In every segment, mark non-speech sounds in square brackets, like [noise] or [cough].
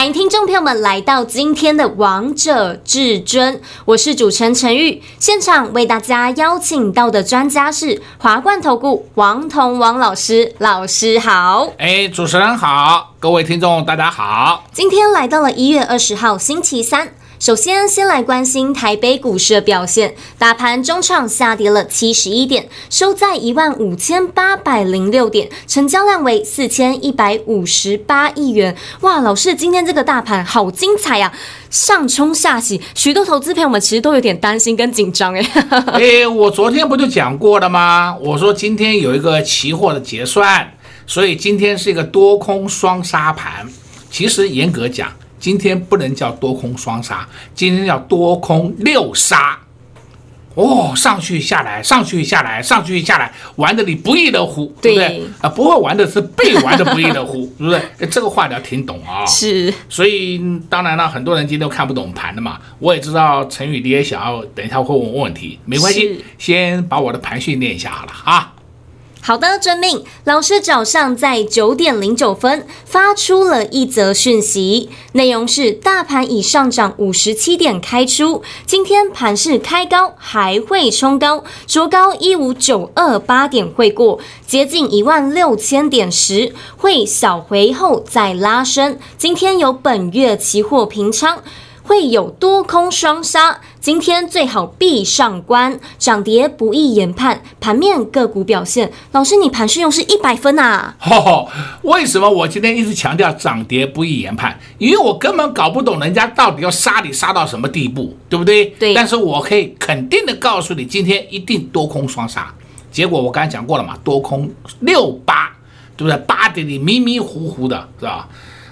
欢迎听众朋友们来到今天的《王者至尊》，我是主持人陈玉。现场为大家邀请到的专家是华冠投顾王彤王老师，老师好。哎，主持人好，各位听众大家好。今天来到了一月二十号星期三。首先，先来关心台北股市的表现。大盘中场下跌了七十一点，收在一万五千八百零六点，成交量为四千一百五十八亿元。哇，老师，今天这个大盘好精彩呀，啊！上冲下洗，许多投资朋友们其实都有点担心跟紧张哎。[laughs] 哎，我昨天不就讲过了吗？我说今天有一个期货的结算，所以今天是一个多空双杀盘。其实严格讲。今天不能叫多空双杀，今天叫多空六杀。哦，上去下来，上去下来，上去下来，玩的你不亦乐乎，对不对？啊，不会玩的是被玩的不亦乐乎，[laughs] 是不是？这个话你要听懂啊。是。所以当然了，很多人今天都看不懂盘的嘛。我也知道陈宇你也想要，等一下会问我问题，没关系，先把我的盘训练一下好了啊。好的，遵命。老师早上在九点零九分发出了一则讯息，内容是：大盘已上涨五十七点开出，今天盘势开高，还会冲高，卓高一五九二八点会过，接近一万六千点时会小回后再拉升。今天有本月期货平仓。会有多空双杀，今天最好闭上关，涨跌不易研判。盘面个股表现，老师你盘势用是一百分啊？哦，[laughs] 为什么我今天一直强调涨跌不易研判？因为我根本搞不懂人家到底要杀你杀到什么地步，对不对？对。但是我可以肯定的告诉你，今天一定多空双杀。结果我刚才讲过了嘛，多空六八，对不对？八点你迷迷糊糊的，是吧？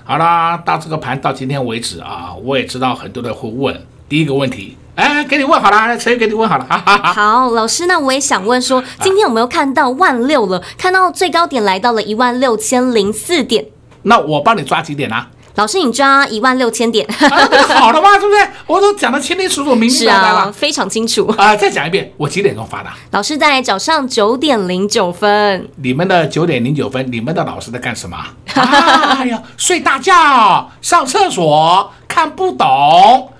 好啦，到这个盘到今天为止啊，我也知道很多人会问第一个问题，哎，给你问好了，陈宇给你问好了，哈哈哈。好，老师，那我也想问说，今天有没有看到万六了？看到最高点来到了一万六千零四点。那我帮你抓几点啊？老师，你抓一万六千点，啊、好了吗？是不是？我都讲得清清楚楚、明明白白了，啊、非常清楚啊！[laughs] 再讲一遍，我几点钟发的？老师在早上九点零九分。你们的九点零九分，你们的老师在干什么？哎呀，睡大觉，上厕所，看不懂，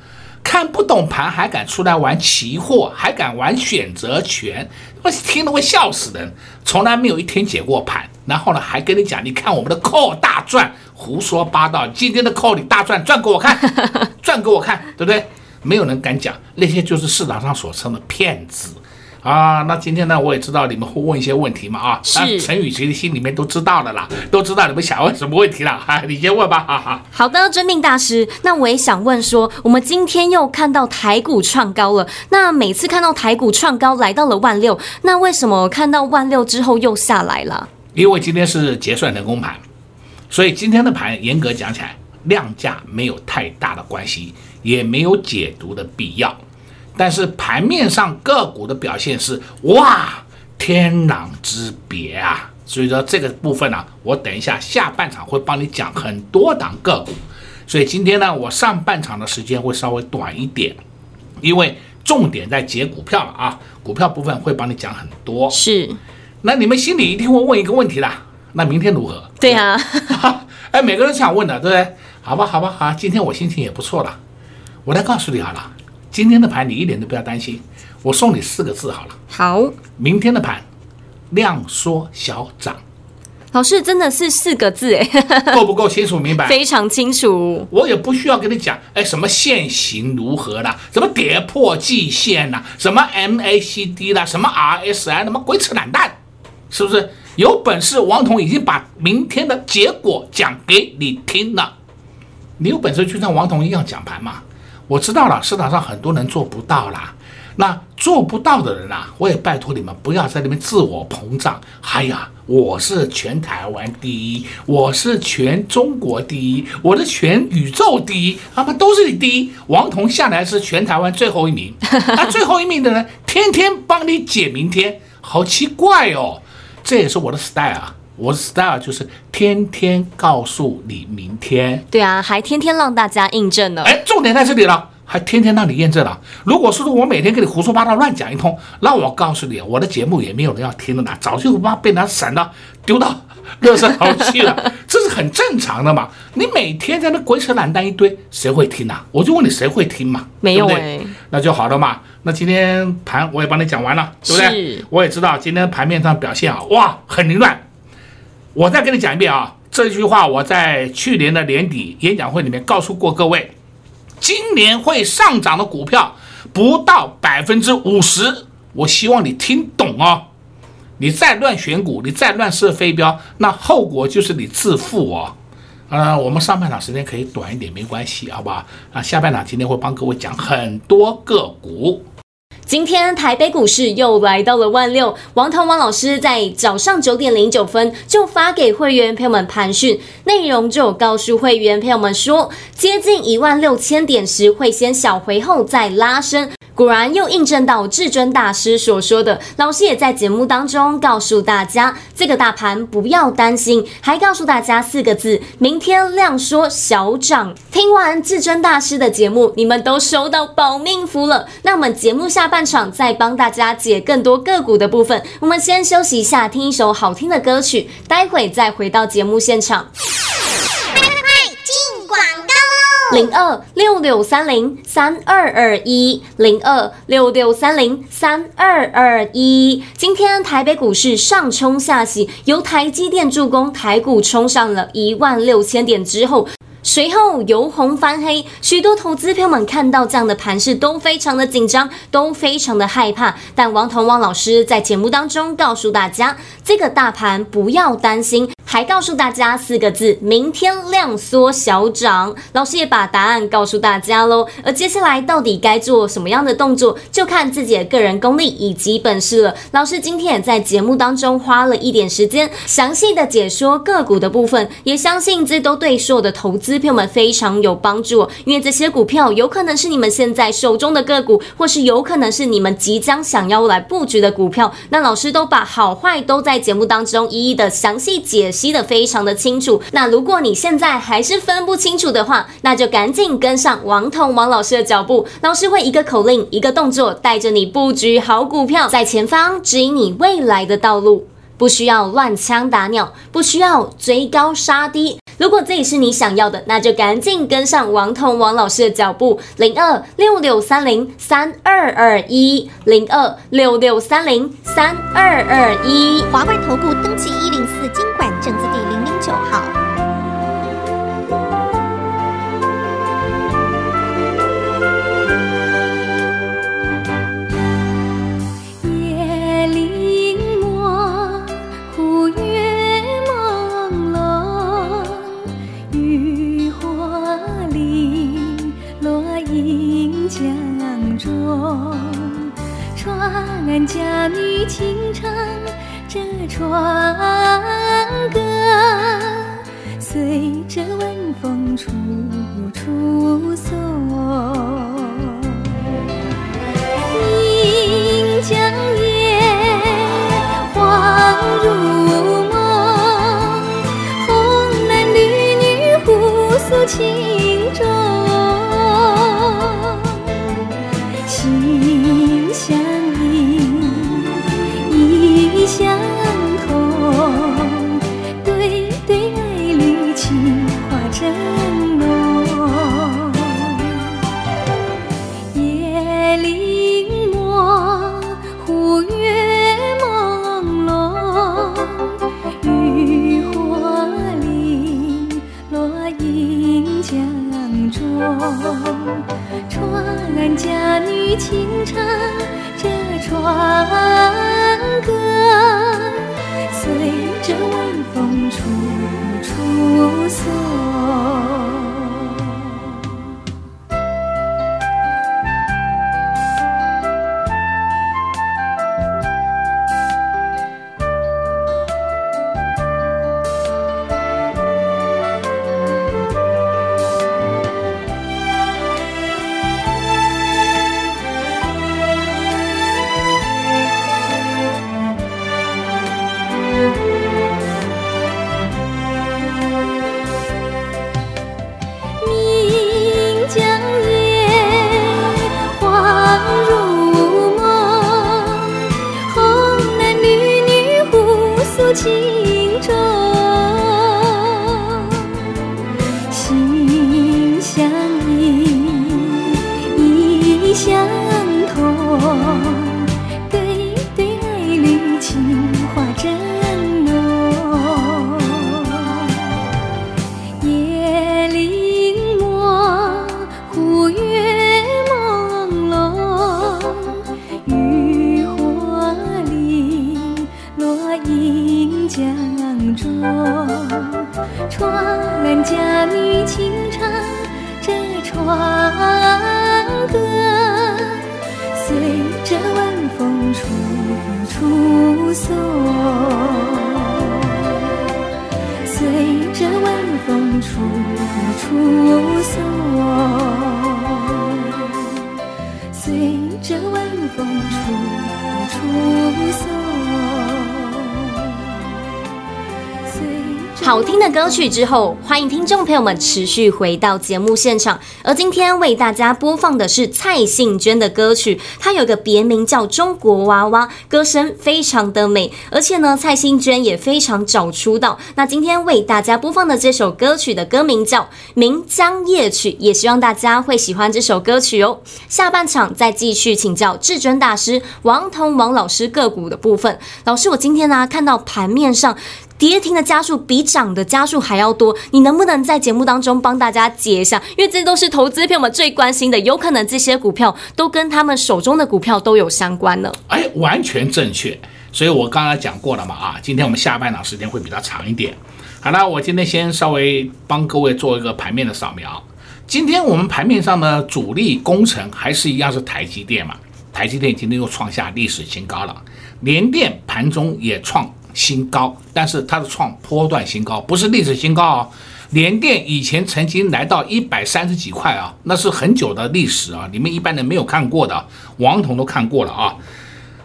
看不懂盘还敢出来玩期货，还敢玩选择权，我听了会笑死人。从来没有一天解过盘，然后呢，还跟你讲，你看我们的 call 大赚。胡说八道！今天的 call 你大赚，赚给我看，[laughs] 赚给我看，对不对？没有人敢讲，那些就是市场上所称的骗子啊！那今天呢，我也知道你们会问一些问题嘛啊！是。陈宇其实心里面都知道的啦，都知道你们想问什么问题了哈、啊，[laughs] 你先问吧哈哈。好的，遵命大师。那我也想问说，我们今天又看到台股创高了，那每次看到台股创高来到了万六，那为什么看到万六之后又下来了？因为今天是结算人工盘。所以今天的盘严格讲起来，量价没有太大的关系，也没有解读的必要。但是盘面上个股的表现是哇，天壤之别啊！所以说这个部分呢、啊，我等一下下半场会帮你讲很多档个股。所以今天呢，我上半场的时间会稍微短一点，因为重点在解股票了啊，股票部分会帮你讲很多。是，那你们心里一定会问一个问题啦。那明天如何？对呀、啊，[laughs] 哎，每个人想问的，对不对？好吧，好吧，好，今天我心情也不错了。我来告诉你好了，今天的盘你一点都不要担心，我送你四个字好了。好，明天的盘量缩小涨。老师真的是四个字哎，[laughs] 够不够清楚明白？非常清楚。我也不需要跟你讲，哎，什么线型如何啦，什么跌破季线啦，什么 MACD 啦，什么 RSI，什么鬼扯懒蛋，是不是？有本事，王彤已经把明天的结果讲给你听了。你有本事就像王彤一样讲盘嘛？我知道了，市场上很多人做不到啦。那做不到的人啊，我也拜托你们不要在那边自我膨胀。哎呀，我是全台湾第一，我是全中国第一，我的全宇宙第一，他们都是你第一。王彤向来是全台湾最后一名，那最后一名的人天天帮你解明天，好奇怪哦。这也是我的 style 啊，我的 style 就是天天告诉你明天。对啊，还天天让大家印证呢。哎，重点在这里了。还天天让你验证了。如果说我每天给你胡说八道乱讲一通，那我告诉你，我的节目也没有人要听了呢，早就把被他闪到丢到垃圾桶去了。很正常的嘛。你每天在那鬼扯懒蛋一堆，谁会听啊？我就问你，谁会听嘛？没有那就好了嘛。那今天盘我也帮你讲完了，对不对？我也知道今天盘面上表现啊，哇，很凌乱。我再跟你讲一遍啊，这句话我在去年的年底演讲会里面告诉过各位。今年会上涨的股票不到百分之五十，我希望你听懂哦。你再乱选股，你再乱设飞镖，那后果就是你自负哦。呃，我们上半场时间可以短一点，没关系，好不好？啊，下半场今天会帮各位讲很多个股。今天台北股市又来到了万六，王腾王老师在早上九点零九分就发给会员朋友们盘讯，内容就告诉会员朋友们说，接近一万六千点时会先小回后再拉升。果然又印证到至尊大师所说的，老师也在节目当中告诉大家，这个大盘不要担心，还告诉大家四个字：明天量缩小涨。听完至尊大师的节目，你们都收到保命符了。那我们节目下半场再帮大家解更多个股的部分，我们先休息一下，听一首好听的歌曲，待会再回到节目现场。零二六六三零三二二一，零二六六三零三二二一。今天台北股市上冲下洗，由台积电助攻，台股冲上了一万六千点之后。随后由红翻黑，许多投资朋友们看到这样的盘势都非常的紧张，都非常的害怕。但王彤王老师在节目当中告诉大家，这个大盘不要担心，还告诉大家四个字：明天量缩小涨。老师也把答案告诉大家喽。而接下来到底该做什么样的动作，就看自己的个人功力以及本事了。老师今天也在节目当中花了一点时间，详细的解说个股的部分，也相信这都对所有的投资。朋友们非常有帮助，因为这些股票有可能是你们现在手中的个股，或是有可能是你们即将想要来布局的股票。那老师都把好坏都在节目当中一一的详细解析的非常的清楚。那如果你现在还是分不清楚的话，那就赶紧跟上王彤王老师的脚步，老师会一个口令一个动作带着你布局好股票，在前方指引你未来的道路，不需要乱枪打鸟，不需要追高杀低。如果这也是你想要的，那就赶紧跟上王彤王老师的脚步，零二六六三零三二二一，零二六六三零三二二一，华冠投顾登记一零四经管证字第零零九号。家女轻唱着船歌，随着晚风处处送。处处色。对对爱侣情话处送，随着晚风处处送。好听的歌曲之后，欢迎听众朋友们持续回到节目现场。而今天为大家播放的是蔡幸娟的歌曲，她有个别名叫《中国娃娃》，歌声非常的美，而且呢，蔡幸娟也非常早出道。那今天为大家播放的这首歌曲的歌名叫《岷江夜曲》，也希望大家会喜欢这首歌曲哦。下半场再继续请教至尊大师王彤王老师个股的部分。老师，我今天呢、看到盘面上。跌停的家数比涨的家数还要多，你能不能在节目当中帮大家解一下？因为这都是投资朋友们最关心的，有可能这些股票都跟他们手中的股票都有相关呢。哎，完全正确。所以我刚才讲过了嘛，啊，今天我们下半场时间会比较长一点。好了，我今天先稍微帮各位做一个盘面的扫描。今天我们盘面上的，主力工程还是一样是台积电嘛，台积电今天又创下历史新高了，联电盘中也创。新高，但是它是创波段新高，不是历史新高啊。联电以前曾经来到一百三十几块啊，那是很久的历史啊，你们一般人没有看过的，王彤都看过了啊。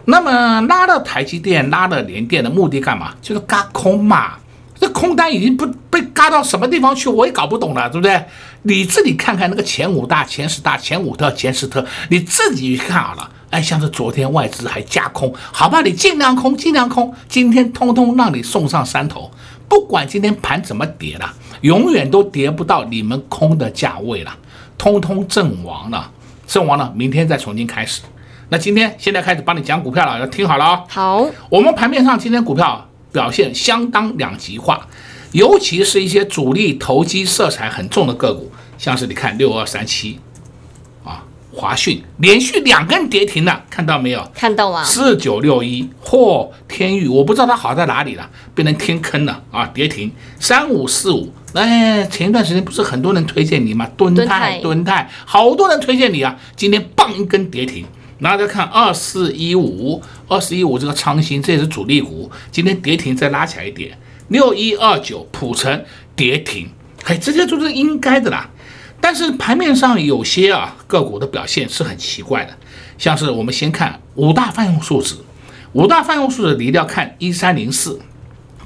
那么拉了台积电，拉了联电的目的干嘛？就是嘎空嘛。这空单已经不被嘎到什么地方去，我也搞不懂了，对不对？你自己看看那个前五大、前十大、前五特、前十特，你自己去看好了。哎，像是昨天外资还加空，好吧，你尽量空，尽量空。今天通通让你送上山头，不管今天盘怎么跌了，永远都跌不到你们空的价位了，通通阵亡了，阵亡了。明天再重新开始。那今天现在开始帮你讲股票了，要听好了哦。好，我们盘面上今天股票表现相当两极化，尤其是一些主力投机色彩很重的个股，像是你看六二三七。华讯连续两根跌停了，看到没有？看到啊。四九六一，或，天域，我不知道它好在哪里了，变成天坑了啊！跌停。三五四五，哎，前一段时间不是很多人推荐你吗？敦泰，敦泰，好多人推荐你啊！今天棒一根跌停。然后再看二四一五，二四一五这个昌兴，这也是主力股，今天跌停再拉起来一点。六一二九，普成跌停，嘿，这些都是应该的啦。但是盘面上有些啊个股的表现是很奇怪的，像是我们先看五大泛用数值，五大泛用数值你一定要看一三零四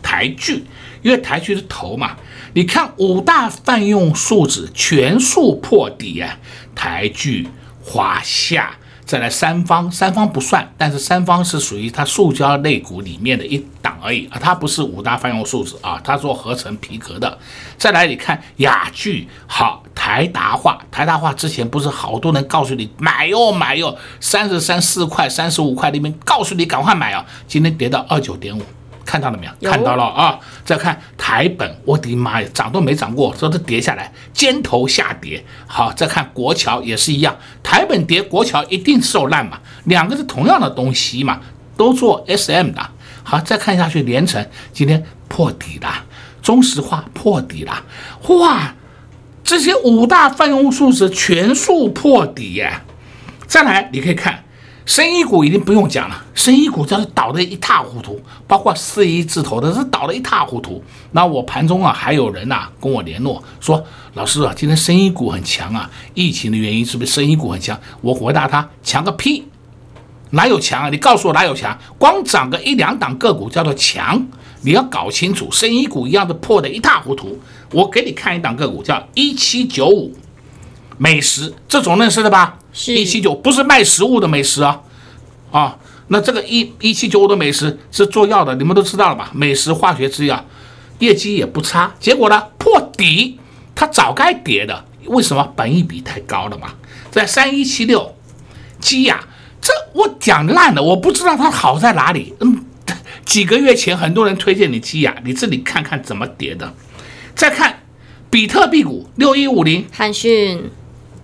台剧，因为台剧是头嘛，你看五大泛用数值全数破底啊，台剧、华夏。再来三方，三方不算，但是三方是属于它塑胶类股里面的一档而已啊，它不是五大泛用数值啊，它做合成皮革的。再来，你看雅聚，好，台达化，台达化之前不是好多人告诉你买哟买哟，三十三四块、三十五块里面告诉你赶快买啊，今天跌到二九点五。看到了没有？看到了啊！再看台本，我的妈呀，涨都没涨过，这都跌下来，尖头下跌。好，再看国桥也是一样，台本跌，国桥一定受烂嘛，两个是同样的东西嘛，都做 SM 的。好，再看下去，连城今天破底了，中石化破底了，哇，这些五大泛用数值全数破底耶！再来，你可以看。生意股已经不用讲了，生意股真是倒得一塌糊涂，包括四一字头的是倒得一塌糊涂。那我盘中啊还有人呐、跟我联络说，老师啊，今天生意股很强啊，疫情的原因是不是生意股很强？我回答他，强个屁，哪有强啊？你告诉我哪有强？光涨个一两档个股叫做强？你要搞清楚，生意股一样的破得一塌糊涂。我给你看一档个股叫一七九五。美食这种认识的吧？是一七九，不是卖食物的美食啊，啊，那这个一一七九五的美食是做药的，你们都知道了吧？美食化学制药，业绩也不差，结果呢破底，它早该跌的，为什么？本益比太高了嘛。在三一七六，基亚，这我讲烂了，我不知道它好在哪里。嗯，几个月前很多人推荐你基亚，你自己看看怎么跌的。再看比特币股六一五零，汉讯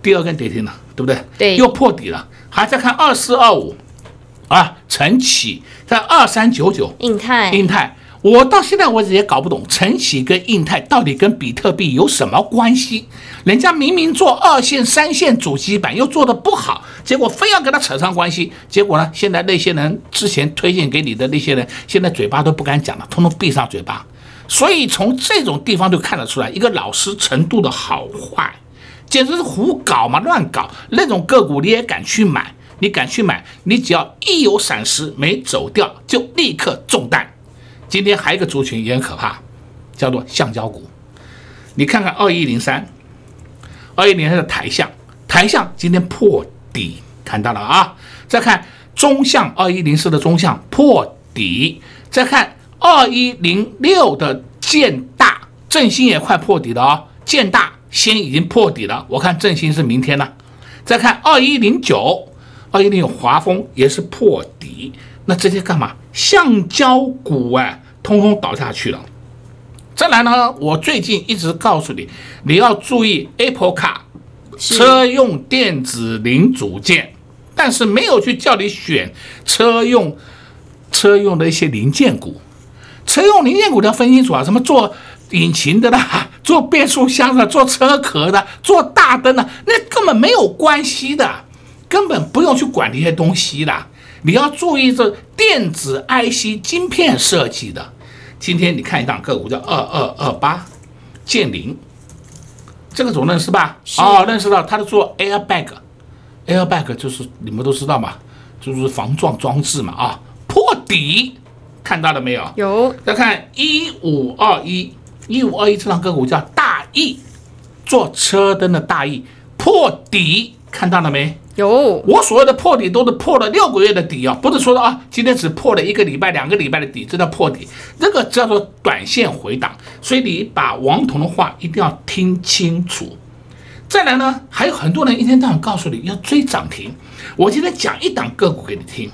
第二根跌停了，对不对？对，又破底了。还在看二四二五啊，晨起在二三九九，印泰，印泰。我到现在为止也搞不懂，晨起跟印泰到底跟比特币有什么关系？人家明明做二线、三线主机板又做的不好，结果非要跟他扯上关系。结果呢，现在那些人之前推荐给你的那些人，现在嘴巴都不敢讲了，通通闭上嘴巴。所以从这种地方就看得出来，一个老师程度的好坏，简直是胡搞嘛，乱搞。那种个股你也敢去买？你敢去买？你只要一有闪失没走掉，就立刻中弹。今天还有一个族群也很可怕，叫做橡胶股。你看看二一零三，二一零三的台橡，台橡今天破底，看到了啊。再看中橡二一零四的中橡破底，再看二一零六的建大，振兴也快破底了哦。建大先已经破底了，我看振兴是明天呢。再看二一零九，二一零九华丰也是破底。那这些干嘛？橡胶股啊，通通倒下去了。再来呢，我最近一直告诉你，你要注意 Apple Car 车用电子零组件，但是没有去叫你选车用车用的一些零件股。车用零件股要分清楚啊，什么做引擎的啦，做变速箱的，做车壳的，做大灯的，那根本没有关系的，根本不用去管这些东西的。你要注意这电子 IC 晶片设计的。今天你看一档个股叫二二二八，建林，这个总认识吧？哦，认识到它是做 airbag，airbag 就是你们都知道嘛，就是防撞装置嘛啊，破底，看到了没有？有。再看一五二一，一五二一这档个股叫大亿，做车灯的大亿，破底，看到了没？有，我所谓的破底都是破了六个月的底啊，不是说的啊，今天只破了一个礼拜、两个礼拜的底，这叫破底，那个叫做短线回档。所以你把王彤的话一定要听清楚。再来呢，还有很多人一天到晚告诉你要追涨停，我今天讲一档个股给你听，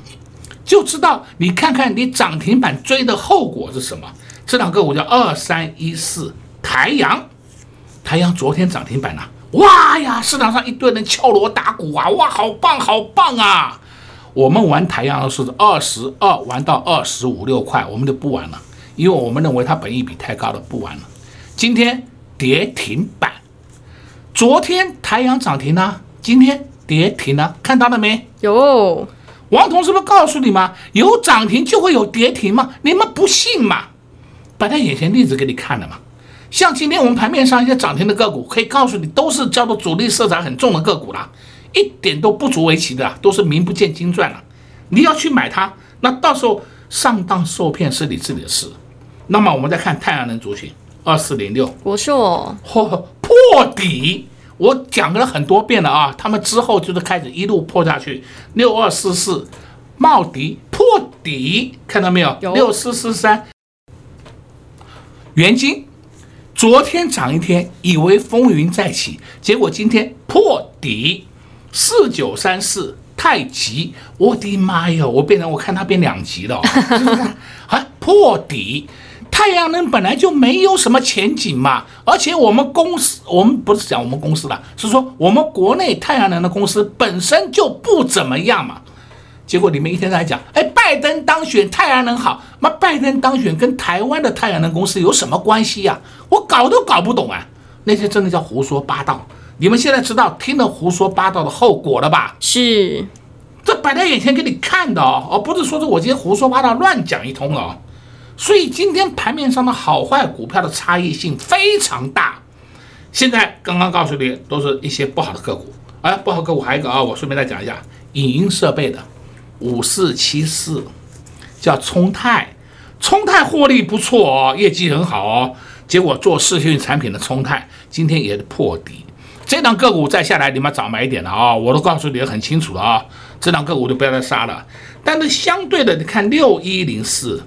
就知道你看看你涨停板追的后果是什么。这档个股叫二三一四台阳，台阳昨天涨停板呐、啊。哇呀！市场上一堆人敲锣打鼓啊！哇，好棒，好棒啊！我们玩台阳的是二十二玩到二十五六块，我们就不玩了，因为我们认为它本益比太高了，不玩了。今天跌停板，昨天台阳涨停了，今天跌停了，看到了没有？王彤是不是告诉你吗？有涨停就会有跌停吗？你们不信吗？摆在眼前例子给你看了嘛？像今天我们盘面上一些涨停的个股，可以告诉你，都是叫做主力色彩很重的个股了，一点都不足为奇的，都是名不见经传了。你要去买它，那到时候上当受骗是你自己的事。那么我们再看太阳能族群二四零六，国硕破破底，我讲了很多遍了啊，他们之后就是开始一路破下去。六二四四茂迪破底，看到没有？有六四四三元晶。昨天涨一天，以为风云再起，结果今天破底。四九三四太极，我的妈呀！我变成我看它变两极了，[laughs] 是不是？啊，破底。太阳能本来就没有什么前景嘛，而且我们公司，我们不是讲我们公司了，是说我们国内太阳能的公司本身就不怎么样嘛。结果你们一天在讲，哎，拜登当选，太阳能好。那拜登当选跟台湾的太阳能公司有什么关系呀？我搞都搞不懂啊！那些真的叫胡说八道。你们现在知道听了胡说八道的后果了吧？是，这摆在眼前给你看的哦，而不是说是我今天胡说八道乱讲一通了。所以今天盘面上的好坏股票的差异性非常大。现在刚刚告诉你，都是一些不好的个股。哎，不好个股还有一个啊，我顺便再讲一下，影音设备的。五四七四叫聪泰，聪泰获利不错哦，业绩很好哦。结果做视讯产品的聪泰今天也是破底，这档个股再下来你们早买一点了啊！我都告诉你很清楚了啊，这档个股就不要再杀了。但是相对的，你看六一零四，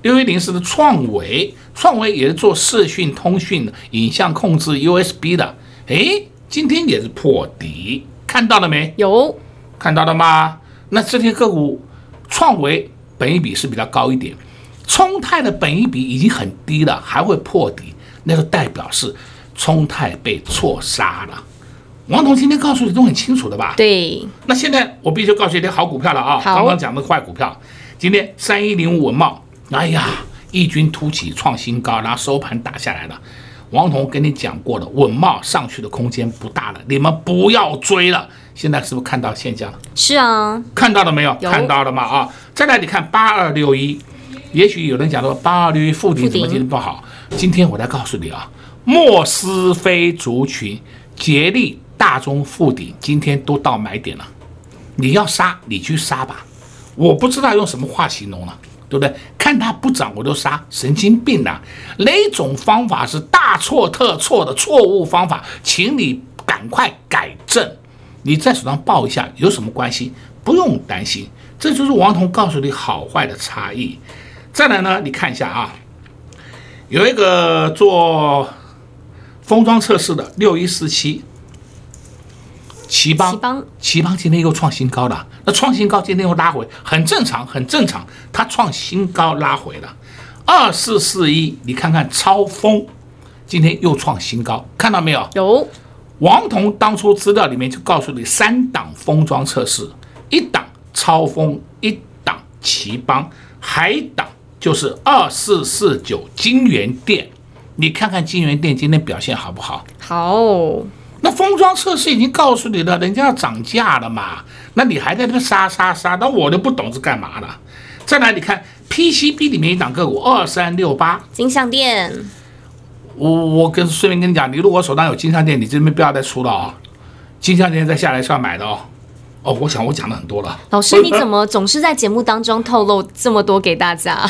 六一零四的创维，创维也是做视讯通讯的影像控制 USB 的，诶，今天也是破底，看到了没有？看到了吗？那这些个股，创维本益比是比较高一点，冲泰的本益比已经很低了，还会破底，那就代表是冲泰被错杀了。王彤今天告诉你都很清楚的吧？对。那现在我必须告诉你点好股票了啊！刚刚讲的坏股票，今天三一零五文茂，哎呀，异军突起创新高，然后收盘打下来了。王彤跟你讲过了，稳懋上去的空间不大了，你们不要追了。现在是不是看到现象了？是啊，看到了没有？有看到了吗？啊，再来你看八二六一，也许有人讲说八二六一富鼎怎么今天不好？今天我来告诉你啊，莫斯菲族群、杰力、大中、富鼎今天都到买点了，你要杀你去杀吧，我不知道用什么话形容了。对不对？看它不涨我都杀，神经病啊！哪种方法是大错特错的错误方法？请你赶快改正。你在手上抱一下有什么关系？不用担心，这就是王彤告诉你好坏的差异。再来呢，你看一下啊，有一个做封装测试的六一四七。奇邦，奇邦今天又创新高了。那创新高，今天又拉回，很正常，很正常。它创新高拉回了。二四四一，你看看超风，今天又创新高，看到没有？有。王彤当初资料里面就告诉你，三档封装测试，一档超风，一档奇邦，还档就是二四四九金源店。你看看金源店今天表现好不好？好。那封装测试已经告诉你了，人家要涨价了嘛？那你还在那杀杀杀？那我就不懂是干嘛了。再来，你看 PCB 里面一档个股二三六八金像电，我我跟顺便跟你讲，你如果手上有金项链，你这边不要再出了啊、哦！金项链再下来是要买的哦。哦，我想我讲的很多了。老师，你怎么总是在节目当中透露这么多给大家？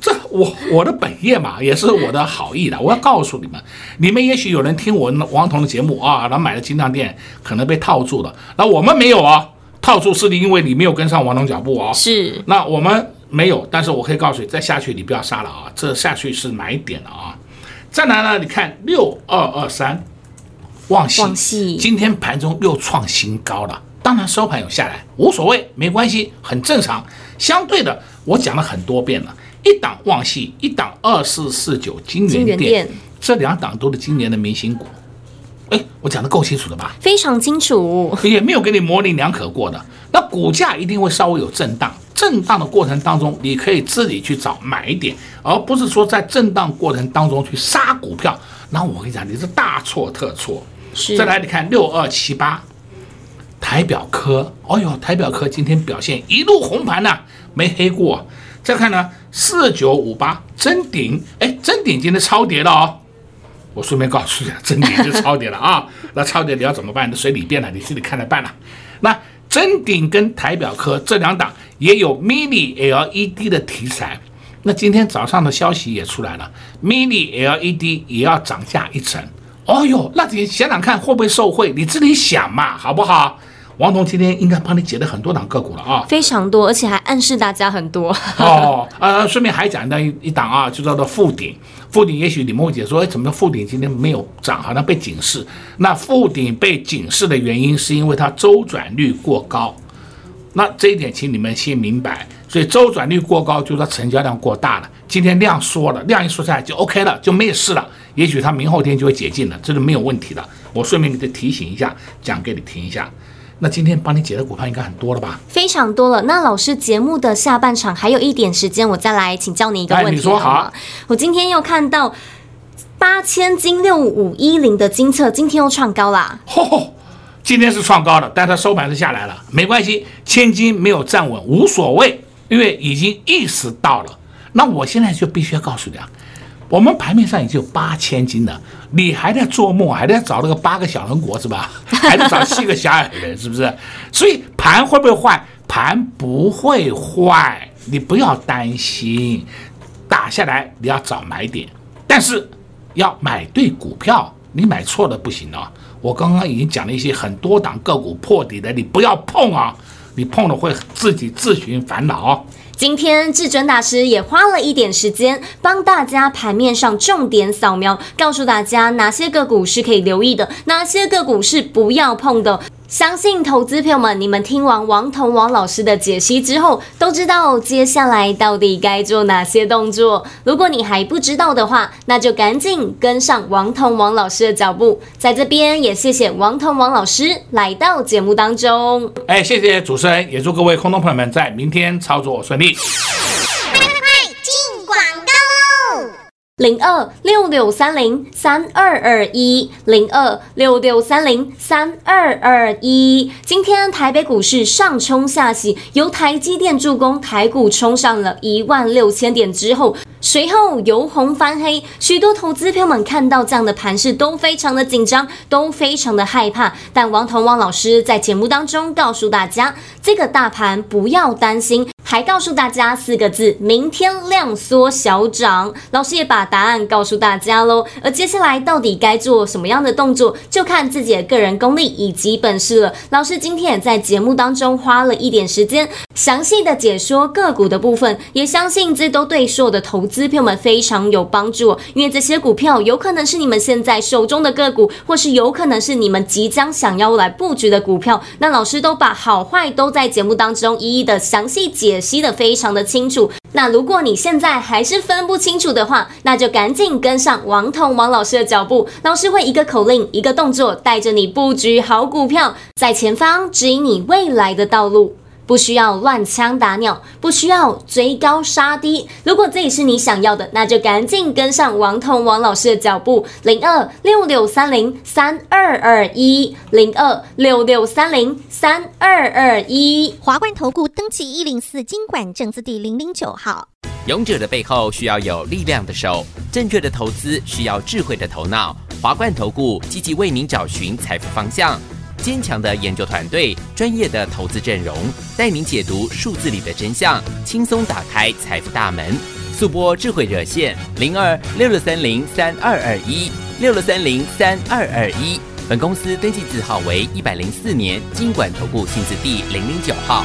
这我我的本业嘛，也是我的好意的。我要告诉你们，你们也许有人听我王彤的节目啊，然后买了金项链，可能被套住了。那我们没有啊，套住是因为你没有跟上王彤脚步啊。是。那我们没有，但是我可以告诉你，再下去你不要杀了啊，这下去是买点了啊。再来呢，你看六二二三，旺系，今天盘中又创新高了。当然收盘有下来无所谓，没关系，很正常。相对的，我讲了很多遍了，一档旺系，一档二四四九金元店，这两档都是今年的明星股。哎，我讲的够清楚了吧？非常清楚，也没有给你模棱两可过的。那股价一定会稍微有震荡，震荡的过程当中，你可以自己去找买点，而不是说在震荡过程当中去杀股票。那我跟你讲，你是大错特错。再来，你看六二七八。台表科，哦呦，台表科今天表现一路红盘呐、啊，没黑过。再看呢，四九五八真顶，哎，真顶今天超跌了哦。我顺便告诉你，真顶就超跌了啊。[laughs] 那超跌你要怎么办？你随你便了，你自己看着办了。那臻鼎跟台表科这两档也有 mini LED 的题材。那今天早上的消息也出来了，mini LED 也要涨价一成。哦哟，那你想想看会不会受惠？你自己想嘛，好不好？王彤今天应该帮你解了很多档个股了啊，非常多，而且还暗示大家很多。哦，呃，顺便还讲到一一档啊，就叫做富鼎。富鼎也许你们会解说，哎，怎么富鼎今天没有涨，好像被警示？那富鼎被警示的原因是因为它周转率过高。那这一点，请你们先明白。所以周转率过高，就是说成交量过大了。今天量缩了，量一缩下来就 OK 了，就没事了。也许它明后天就会解禁了，这是没有问题的。我顺便给你提醒一下，讲给你听一下。那今天帮你解的股票应该很多了吧？非常多了。那老师节目的下半场还有一点时间，我再来请教你一个问题。哎，你说好。我今天又看到八千金六五一零的金策，今天又创高啦。吼吼。今天是创高的，但它收盘是下来了，没关系，千金没有站稳无所谓。因为已经意识到了，那我现在就必须要告诉你啊，我们盘面上已经有八千斤了，你还在做梦，还在找那个八个小人国是 [laughs] 吧？还在找七个小矮人是不是？所以盘会不会坏？盘不会坏，你不要担心。打下来你要找买点，但是要买对股票，你买错了不行啊！我刚刚已经讲了一些很多档个股破底的，你不要碰啊。你碰了会自己自寻烦恼。今天至尊大师也花了一点时间，帮大家盘面上重点扫描，告诉大家哪些个股是可以留意的，哪些个股是不要碰的。相信投资朋友们，你们听完王彤王老师的解析之后，都知道接下来到底该做哪些动作。如果你还不知道的话，那就赶紧跟上王彤王老师的脚步。在这边也谢谢王彤王老师来到节目当中。哎，谢谢主持人，也祝各位空中朋友们在明天操作顺利。零二六六三零三二二一，零二六六三零三二二一。今天台北股市上冲下洗，由台积电助攻，台股冲上了一万六千点之后，随后由红翻黑，许多投资朋友们看到这样的盘势都非常的紧张，都非常的害怕。但王彤王老师在节目当中告诉大家，这个大盘不要担心。还告诉大家四个字：明天量缩小涨。老师也把答案告诉大家喽。而接下来到底该做什么样的动作，就看自己的个人功力以及本事了。老师今天也在节目当中花了一点时间，详细的解说个股的部分，也相信这都对所有的投资朋友们非常有帮助。因为这些股票有可能是你们现在手中的个股，或是有可能是你们即将想要来布局的股票。那老师都把好坏都在节目当中一一的详细解。解析的非常的清楚。那如果你现在还是分不清楚的话，那就赶紧跟上王彤王老师的脚步。老师会一个口令，一个动作，带着你布局好股票，在前方指引你未来的道路。不需要乱枪打鸟，不需要追高杀低。如果这也是你想要的，那就赶紧跟上王彤王老师的脚步，零二六六三零三二二一，零二六六三零三二二一。华冠投顾登记一零四经管证字第零零九号。勇者的背后需要有力量的手，正确的投资需要智慧的头脑。华冠投顾积极为您找寻财富方向。坚强的研究团队，专业的投资阵容，带您解读数字里的真相，轻松打开财富大门。速播智慧热线零二六六三零三二二一六六三零三二二一。本公司登记字号为一百零四年经管投顾新字第零零九号。